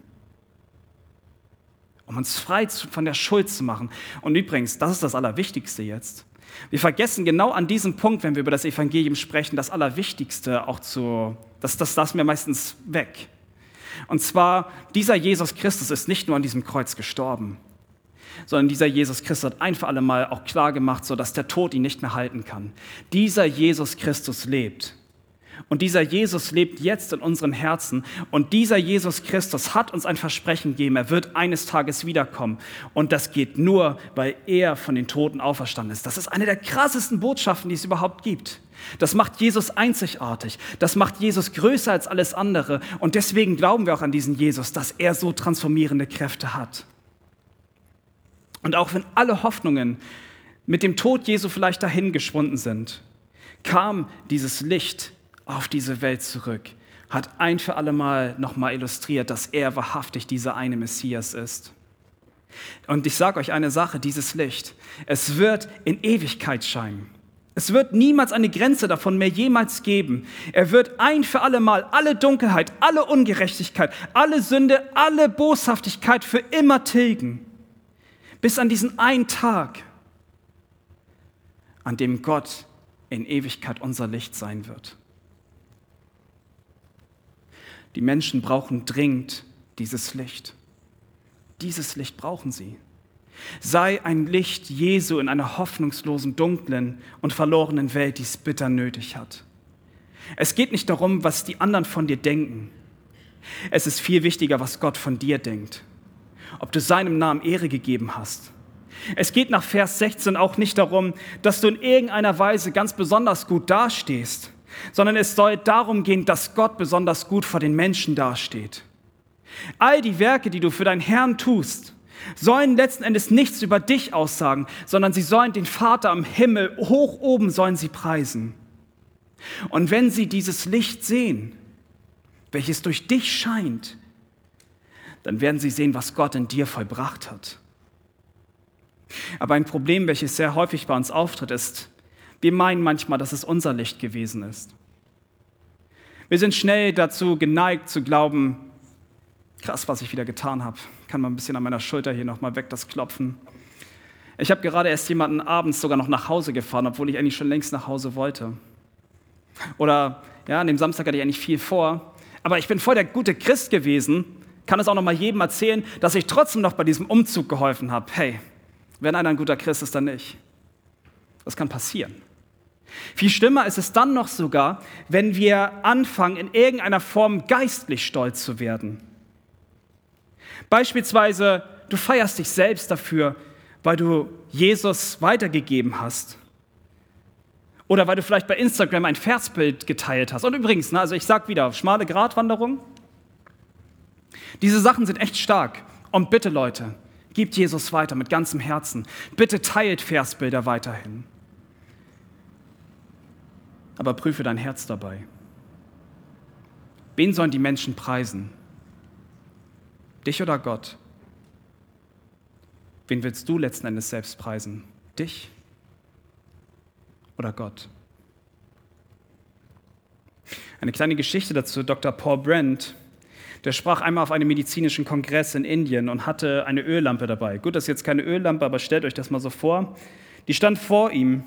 um uns frei von der Schuld zu machen. Und übrigens, das ist das Allerwichtigste jetzt. Wir vergessen genau an diesem Punkt, wenn wir über das Evangelium sprechen, das Allerwichtigste auch zu, das, das lassen wir meistens weg. Und zwar, dieser Jesus Christus ist nicht nur an diesem Kreuz gestorben, sondern dieser Jesus Christus hat ein für alle Mal auch klar gemacht, so dass der Tod ihn nicht mehr halten kann. Dieser Jesus Christus lebt. Und dieser Jesus lebt jetzt in unseren Herzen. Und dieser Jesus Christus hat uns ein Versprechen gegeben. Er wird eines Tages wiederkommen. Und das geht nur, weil er von den Toten auferstanden ist. Das ist eine der krassesten Botschaften, die es überhaupt gibt. Das macht Jesus einzigartig. Das macht Jesus größer als alles andere. Und deswegen glauben wir auch an diesen Jesus, dass er so transformierende Kräfte hat. Und auch wenn alle Hoffnungen mit dem Tod Jesu vielleicht dahingeschwunden sind, kam dieses Licht auf diese Welt zurück, hat ein für alle Mal nochmal illustriert, dass er wahrhaftig dieser eine Messias ist. Und ich sage euch eine Sache, dieses Licht, es wird in Ewigkeit scheinen. Es wird niemals eine Grenze davon mehr jemals geben. Er wird ein für alle Mal alle Dunkelheit, alle Ungerechtigkeit, alle Sünde, alle Boshaftigkeit für immer tilgen. Bis an diesen einen Tag, an dem Gott in Ewigkeit unser Licht sein wird. Die Menschen brauchen dringend dieses Licht. Dieses Licht brauchen sie. Sei ein Licht Jesu in einer hoffnungslosen, dunklen und verlorenen Welt, die es bitter nötig hat. Es geht nicht darum, was die anderen von dir denken. Es ist viel wichtiger, was Gott von dir denkt. Ob du seinem Namen Ehre gegeben hast. Es geht nach Vers 16 auch nicht darum, dass du in irgendeiner Weise ganz besonders gut dastehst sondern es soll darum gehen, dass Gott besonders gut vor den Menschen dasteht. All die Werke, die du für deinen Herrn tust, sollen letzten Endes nichts über dich aussagen, sondern sie sollen den Vater am Himmel hoch oben sollen sie preisen. Und wenn sie dieses Licht sehen, welches durch dich scheint, dann werden sie sehen, was Gott in dir vollbracht hat. Aber ein Problem, welches sehr häufig bei uns auftritt, ist, wir meinen manchmal, dass es unser Licht gewesen ist. Wir sind schnell dazu geneigt zu glauben, krass, was ich wieder getan habe. Kann man ein bisschen an meiner Schulter hier nochmal weg das klopfen. Ich habe gerade erst jemanden abends sogar noch nach Hause gefahren, obwohl ich eigentlich schon längst nach Hause wollte. Oder ja, an dem Samstag hatte ich eigentlich viel vor, aber ich bin voll der gute Christ gewesen, kann es auch noch mal jedem erzählen, dass ich trotzdem noch bei diesem Umzug geholfen habe. Hey, wenn einer ein guter Christ ist, dann nicht. Das kann passieren. Viel schlimmer ist es dann noch sogar, wenn wir anfangen, in irgendeiner Form geistlich stolz zu werden. Beispielsweise, du feierst dich selbst dafür, weil du Jesus weitergegeben hast. Oder weil du vielleicht bei Instagram ein Versbild geteilt hast. Und übrigens, ne, also ich sage wieder, schmale Gratwanderung. Diese Sachen sind echt stark. Und bitte Leute, gebt Jesus weiter mit ganzem Herzen. Bitte teilt Versbilder weiterhin. Aber prüfe dein Herz dabei. Wen sollen die Menschen preisen? Dich oder Gott? Wen willst du letzten Endes selbst preisen? Dich oder Gott? Eine kleine Geschichte dazu. Dr. Paul Brent, der sprach einmal auf einem medizinischen Kongress in Indien und hatte eine Öllampe dabei. Gut, das ist jetzt keine Öllampe, aber stellt euch das mal so vor. Die stand vor ihm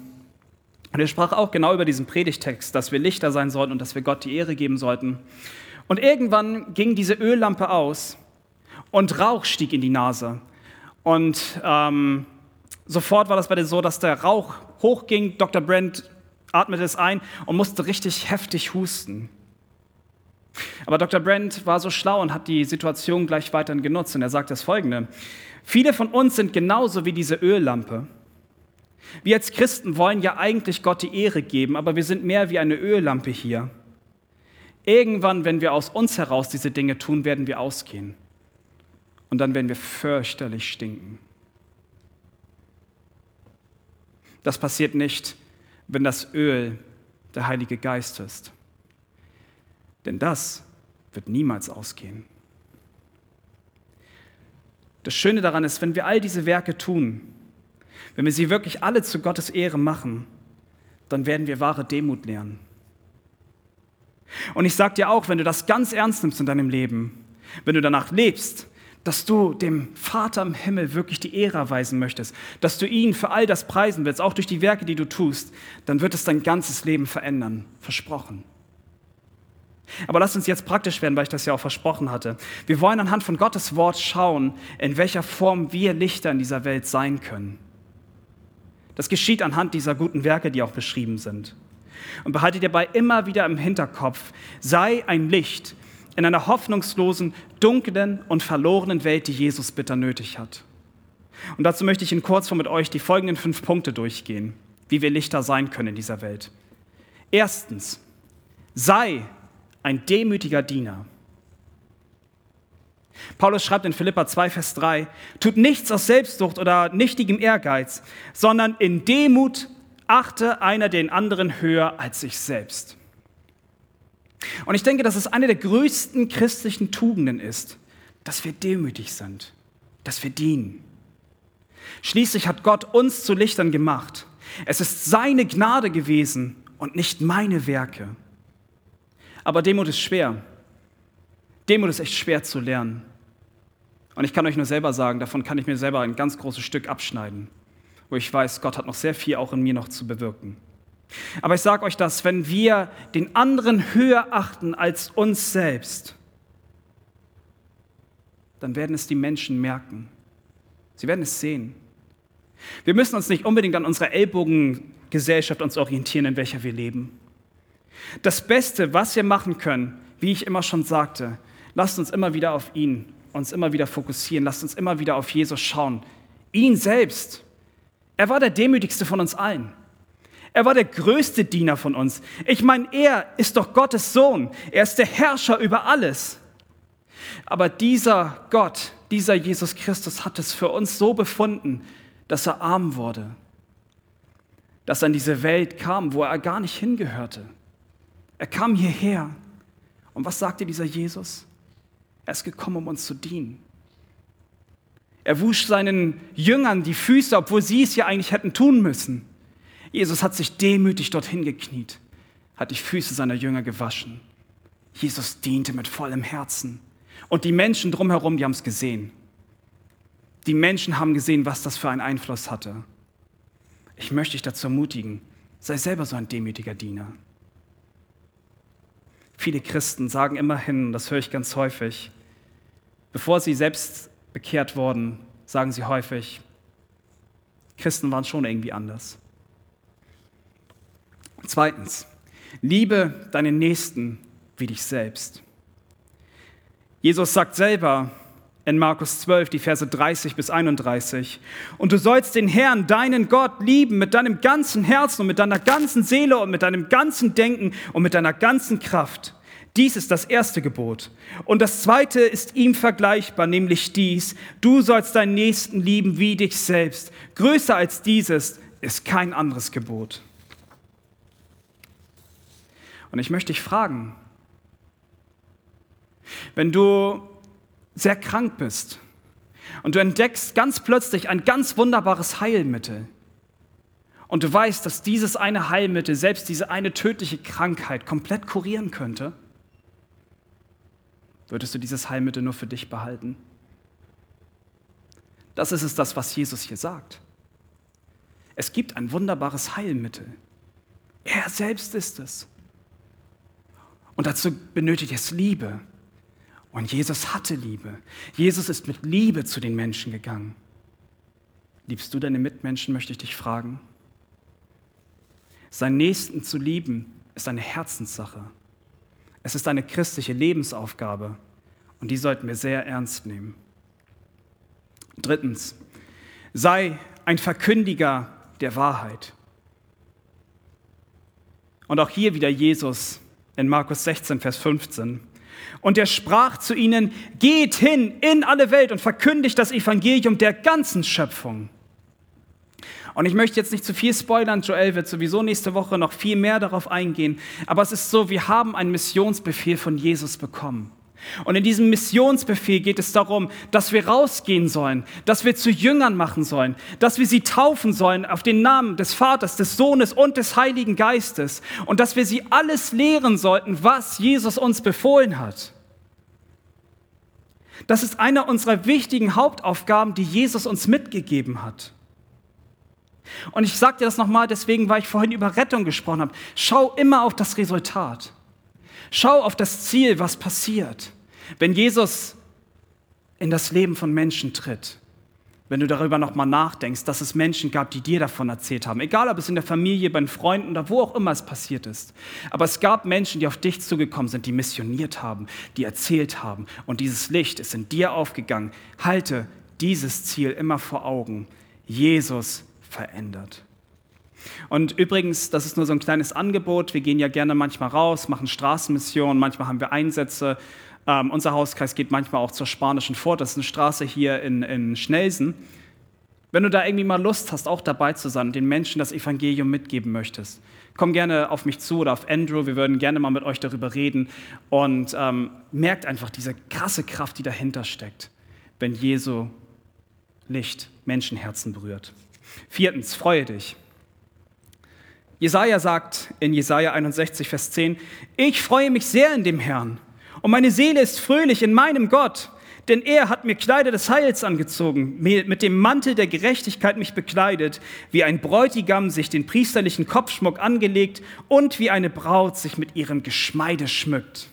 und er sprach auch genau über diesen Predigtext, dass wir Lichter sein sollten und dass wir Gott die Ehre geben sollten. Und irgendwann ging diese Öllampe aus und Rauch stieg in die Nase. Und ähm, sofort war das bei dir so, dass der Rauch hochging. Dr. Brent atmete es ein und musste richtig heftig husten. Aber Dr. Brent war so schlau und hat die Situation gleich weiterhin genutzt. Und er sagt das folgende. Viele von uns sind genauso wie diese Öllampe. Wir als Christen wollen ja eigentlich Gott die Ehre geben, aber wir sind mehr wie eine Öllampe hier. Irgendwann, wenn wir aus uns heraus diese Dinge tun, werden wir ausgehen und dann werden wir fürchterlich stinken. Das passiert nicht, wenn das Öl der Heilige Geist ist. Denn das wird niemals ausgehen. Das Schöne daran ist, wenn wir all diese Werke tun, wenn wir sie wirklich alle zu Gottes Ehre machen, dann werden wir wahre Demut lernen. Und ich sage dir auch, wenn du das ganz ernst nimmst in deinem Leben, wenn du danach lebst, dass du dem Vater im Himmel wirklich die Ehre erweisen möchtest, dass du ihn für all das preisen willst, auch durch die Werke, die du tust, dann wird es dein ganzes Leben verändern. Versprochen. Aber lass uns jetzt praktisch werden, weil ich das ja auch versprochen hatte. Wir wollen anhand von Gottes Wort schauen, in welcher Form wir Lichter in dieser Welt sein können. Das geschieht anhand dieser guten Werke, die auch beschrieben sind. Und behalte dabei immer wieder im Hinterkopf, sei ein Licht, in einer hoffnungslosen, dunklen und verlorenen Welt, die Jesus bitter nötig hat. Und dazu möchte ich in Kurzform mit euch die folgenden fünf Punkte durchgehen, wie wir Lichter sein können in dieser Welt. Erstens, sei ein demütiger Diener. Paulus schreibt in Philippa 2, Vers 3, tut nichts aus Selbstsucht oder nichtigem Ehrgeiz, sondern in Demut achte einer den anderen höher als sich selbst. Und ich denke, dass es eine der größten christlichen Tugenden ist, dass wir demütig sind, dass wir dienen. Schließlich hat Gott uns zu Lichtern gemacht. Es ist seine Gnade gewesen und nicht meine Werke. Aber Demut ist schwer. Demut ist echt schwer zu lernen. Und ich kann euch nur selber sagen, davon kann ich mir selber ein ganz großes Stück abschneiden, wo ich weiß, Gott hat noch sehr viel auch in mir noch zu bewirken. Aber ich sage euch das, wenn wir den anderen höher achten als uns selbst, dann werden es die Menschen merken. Sie werden es sehen. Wir müssen uns nicht unbedingt an unserer Ellbogengesellschaft uns orientieren, in welcher wir leben. Das Beste, was wir machen können, wie ich immer schon sagte, lasst uns immer wieder auf ihn, uns immer wieder fokussieren, lasst uns immer wieder auf Jesus schauen. Ihn selbst. Er war der demütigste von uns allen. Er war der größte Diener von uns. Ich meine, er ist doch Gottes Sohn. Er ist der Herrscher über alles. Aber dieser Gott, dieser Jesus Christus hat es für uns so befunden, dass er arm wurde. Dass er in diese Welt kam, wo er gar nicht hingehörte. Er kam hierher. Und was sagte dieser Jesus? Er ist gekommen, um uns zu dienen. Er wusch seinen Jüngern die Füße, obwohl sie es ja eigentlich hätten tun müssen. Jesus hat sich demütig dorthin gekniet, hat die Füße seiner Jünger gewaschen. Jesus diente mit vollem Herzen. Und die Menschen drumherum, die haben es gesehen. Die Menschen haben gesehen, was das für einen Einfluss hatte. Ich möchte dich dazu ermutigen, sei selber so ein demütiger Diener. Viele Christen sagen immerhin, das höre ich ganz häufig, bevor sie selbst bekehrt wurden, sagen sie häufig, Christen waren schon irgendwie anders. Zweitens, liebe deinen Nächsten wie dich selbst. Jesus sagt selber in Markus 12, die Verse 30 bis 31, und du sollst den Herrn, deinen Gott, lieben mit deinem ganzen Herzen und mit deiner ganzen Seele und mit deinem ganzen Denken und mit deiner ganzen Kraft. Dies ist das erste Gebot. Und das zweite ist ihm vergleichbar, nämlich dies, du sollst deinen Nächsten lieben wie dich selbst. Größer als dieses ist kein anderes Gebot. Und ich möchte dich fragen, wenn du sehr krank bist und du entdeckst ganz plötzlich ein ganz wunderbares Heilmittel und du weißt, dass dieses eine Heilmittel selbst diese eine tödliche Krankheit komplett kurieren könnte, Würdest du dieses Heilmittel nur für dich behalten? Das ist es das, was Jesus hier sagt. Es gibt ein wunderbares Heilmittel. Er selbst ist es. Und dazu benötigt es Liebe. Und Jesus hatte Liebe. Jesus ist mit Liebe zu den Menschen gegangen. Liebst du deine Mitmenschen, möchte ich dich fragen. Seinen Nächsten zu lieben, ist eine Herzenssache. Es ist eine christliche Lebensaufgabe und die sollten wir sehr ernst nehmen. Drittens, sei ein Verkündiger der Wahrheit. Und auch hier wieder Jesus in Markus 16, Vers 15. Und er sprach zu ihnen, geht hin in alle Welt und verkündigt das Evangelium der ganzen Schöpfung. Und ich möchte jetzt nicht zu viel spoilern, Joel wird sowieso nächste Woche noch viel mehr darauf eingehen, aber es ist so, wir haben einen Missionsbefehl von Jesus bekommen. Und in diesem Missionsbefehl geht es darum, dass wir rausgehen sollen, dass wir zu Jüngern machen sollen, dass wir sie taufen sollen auf den Namen des Vaters, des Sohnes und des Heiligen Geistes und dass wir sie alles lehren sollten, was Jesus uns befohlen hat. Das ist eine unserer wichtigen Hauptaufgaben, die Jesus uns mitgegeben hat. Und ich sage dir das nochmal deswegen, weil ich vorhin über Rettung gesprochen habe. Schau immer auf das Resultat. Schau auf das Ziel, was passiert. Wenn Jesus in das Leben von Menschen tritt, wenn du darüber nochmal nachdenkst, dass es Menschen gab, die dir davon erzählt haben, egal ob es in der Familie, bei den Freunden oder wo auch immer es passiert ist. Aber es gab Menschen, die auf dich zugekommen sind, die missioniert haben, die erzählt haben. Und dieses Licht ist in dir aufgegangen. Halte dieses Ziel immer vor Augen. Jesus verändert. Und übrigens, das ist nur so ein kleines Angebot. Wir gehen ja gerne manchmal raus, machen Straßenmissionen, manchmal haben wir Einsätze. Ähm, unser Hauskreis geht manchmal auch zur Spanischen Fort. Das ist eine Straße hier in, in Schnelsen. Wenn du da irgendwie mal Lust hast, auch dabei zu sein und den Menschen das Evangelium mitgeben möchtest, komm gerne auf mich zu oder auf Andrew. Wir würden gerne mal mit euch darüber reden und ähm, merkt einfach diese krasse Kraft, die dahinter steckt, wenn Jesu Licht Menschenherzen berührt. Viertens, freue dich. Jesaja sagt in Jesaja 61, Vers 10: Ich freue mich sehr in dem Herrn und meine Seele ist fröhlich in meinem Gott, denn er hat mir Kleider des Heils angezogen, mit dem Mantel der Gerechtigkeit mich bekleidet, wie ein Bräutigam sich den priesterlichen Kopfschmuck angelegt und wie eine Braut sich mit ihrem Geschmeide schmückt.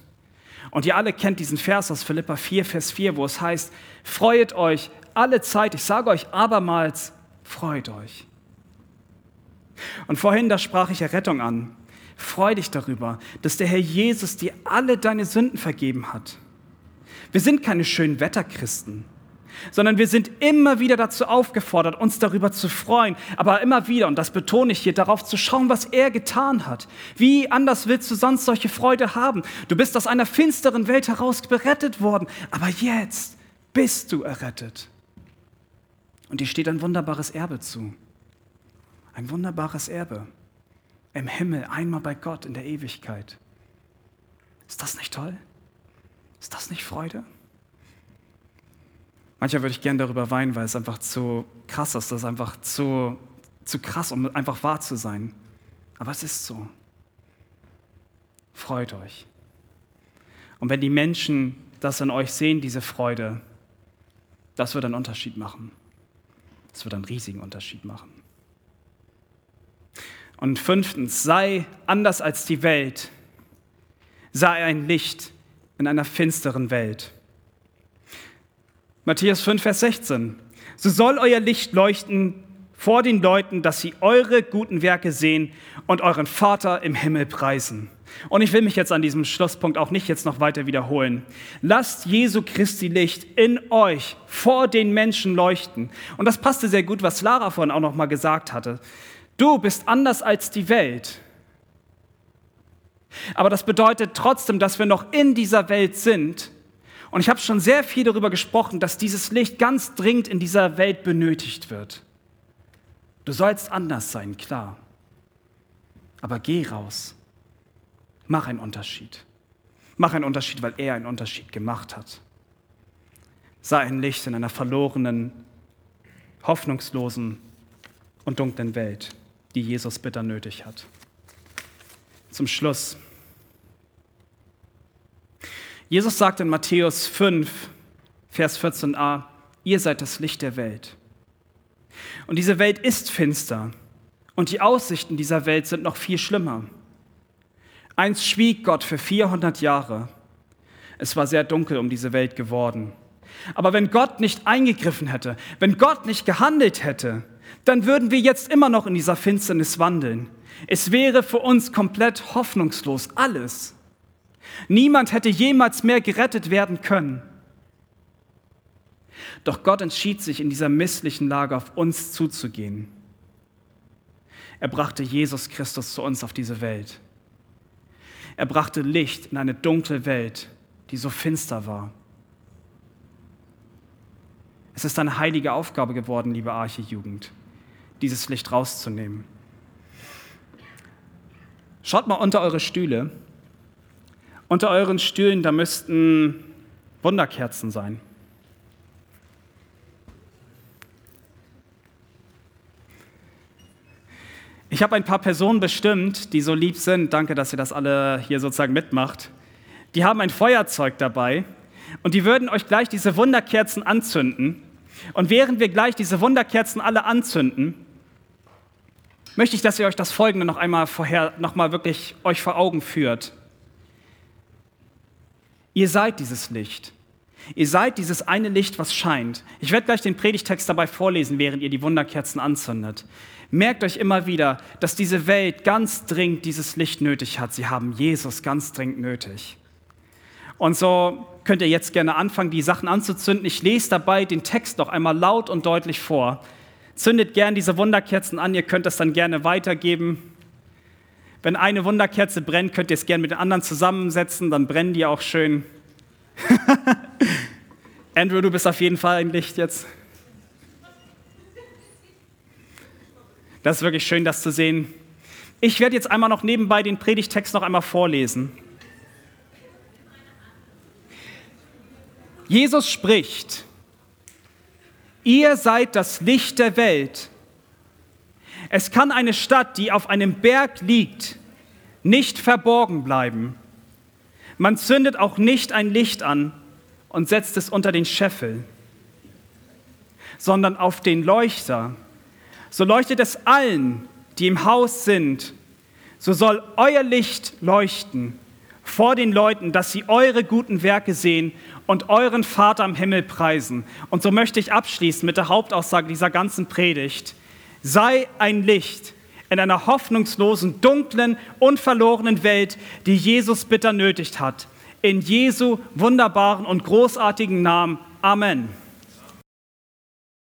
Und ihr alle kennt diesen Vers aus Philippa 4, Vers 4, wo es heißt, Freuet euch alle Zeit, ich sage euch abermals, freut euch. Und vorhin, da sprach ich Errettung an. Freu dich darüber, dass der Herr Jesus dir alle deine Sünden vergeben hat. Wir sind keine schönen Wetterchristen, sondern wir sind immer wieder dazu aufgefordert, uns darüber zu freuen, aber immer wieder, und das betone ich hier, darauf zu schauen, was er getan hat. Wie anders willst du sonst solche Freude haben? Du bist aus einer finsteren Welt heraus berettet worden, aber jetzt bist du errettet. Und dir steht ein wunderbares Erbe zu. Ein wunderbares Erbe. Im Himmel, einmal bei Gott in der Ewigkeit. Ist das nicht toll? Ist das nicht Freude? Manchmal würde ich gern darüber weinen, weil es einfach zu krass ist. Das ist einfach zu, zu krass, um einfach wahr zu sein. Aber es ist so. Freut euch. Und wenn die Menschen das in euch sehen, diese Freude, das wird einen Unterschied machen. Das wird einen riesigen Unterschied machen. Und fünftens, sei anders als die Welt. Sei ein Licht in einer finsteren Welt. Matthäus 5, Vers 16. So soll euer Licht leuchten vor den Leuten, dass sie eure guten Werke sehen und euren Vater im Himmel preisen. Und ich will mich jetzt an diesem Schlusspunkt auch nicht jetzt noch weiter wiederholen. Lasst Jesu Christi Licht in euch vor den Menschen leuchten. Und das passte sehr gut, was Lara vorhin auch noch mal gesagt hatte. Du bist anders als die Welt. Aber das bedeutet trotzdem, dass wir noch in dieser Welt sind. Und ich habe schon sehr viel darüber gesprochen, dass dieses Licht ganz dringend in dieser Welt benötigt wird. Du sollst anders sein, klar. Aber geh raus. Mach einen Unterschied. Mach einen Unterschied, weil er einen Unterschied gemacht hat. Sei ein Licht in einer verlorenen, hoffnungslosen und dunklen Welt, die Jesus bitter nötig hat. Zum Schluss. Jesus sagt in Matthäus 5, Vers 14a, ihr seid das Licht der Welt. Und diese Welt ist finster und die Aussichten dieser Welt sind noch viel schlimmer. Einst schwieg Gott für 400 Jahre. Es war sehr dunkel um diese Welt geworden. Aber wenn Gott nicht eingegriffen hätte, wenn Gott nicht gehandelt hätte, dann würden wir jetzt immer noch in dieser Finsternis wandeln. Es wäre für uns komplett hoffnungslos, alles. Niemand hätte jemals mehr gerettet werden können. Doch Gott entschied sich in dieser misslichen Lage auf uns zuzugehen. Er brachte Jesus Christus zu uns auf diese Welt. Er brachte Licht in eine dunkle Welt, die so finster war. Es ist eine heilige Aufgabe geworden, liebe Arche-Jugend, dieses Licht rauszunehmen. Schaut mal unter eure Stühle. Unter euren Stühlen, da müssten Wunderkerzen sein. Ich habe ein paar Personen bestimmt, die so lieb sind. Danke, dass ihr das alle hier sozusagen mitmacht. Die haben ein Feuerzeug dabei und die würden euch gleich diese Wunderkerzen anzünden. Und während wir gleich diese Wunderkerzen alle anzünden, möchte ich, dass ihr euch das Folgende noch einmal vorher, noch mal wirklich euch vor Augen führt. Ihr seid dieses Licht. Ihr seid dieses eine Licht, was scheint. Ich werde gleich den Predigtext dabei vorlesen, während ihr die Wunderkerzen anzündet. Merkt euch immer wieder, dass diese Welt ganz dringend dieses Licht nötig hat. Sie haben Jesus ganz dringend nötig. Und so könnt ihr jetzt gerne anfangen, die Sachen anzuzünden. Ich lese dabei den Text noch einmal laut und deutlich vor. Zündet gern diese Wunderkerzen an, ihr könnt das dann gerne weitergeben. Wenn eine Wunderkerze brennt, könnt ihr es gerne mit den anderen zusammensetzen, dann brennen die auch schön. Andrew, du bist auf jeden Fall ein Licht jetzt. Das ist wirklich schön, das zu sehen. Ich werde jetzt einmal noch nebenbei den Predigtext noch einmal vorlesen. Jesus spricht, ihr seid das Licht der Welt. Es kann eine Stadt, die auf einem Berg liegt, nicht verborgen bleiben. Man zündet auch nicht ein Licht an und setzt es unter den Scheffel, sondern auf den Leuchter so leuchtet es allen, die im Haus sind. So soll euer Licht leuchten vor den Leuten, dass sie eure guten Werke sehen und euren Vater im Himmel preisen. Und so möchte ich abschließen mit der Hauptaussage dieser ganzen Predigt. Sei ein Licht in einer hoffnungslosen, dunklen und verlorenen Welt, die Jesus bitter nötigt hat. In Jesu wunderbaren und großartigen Namen. Amen.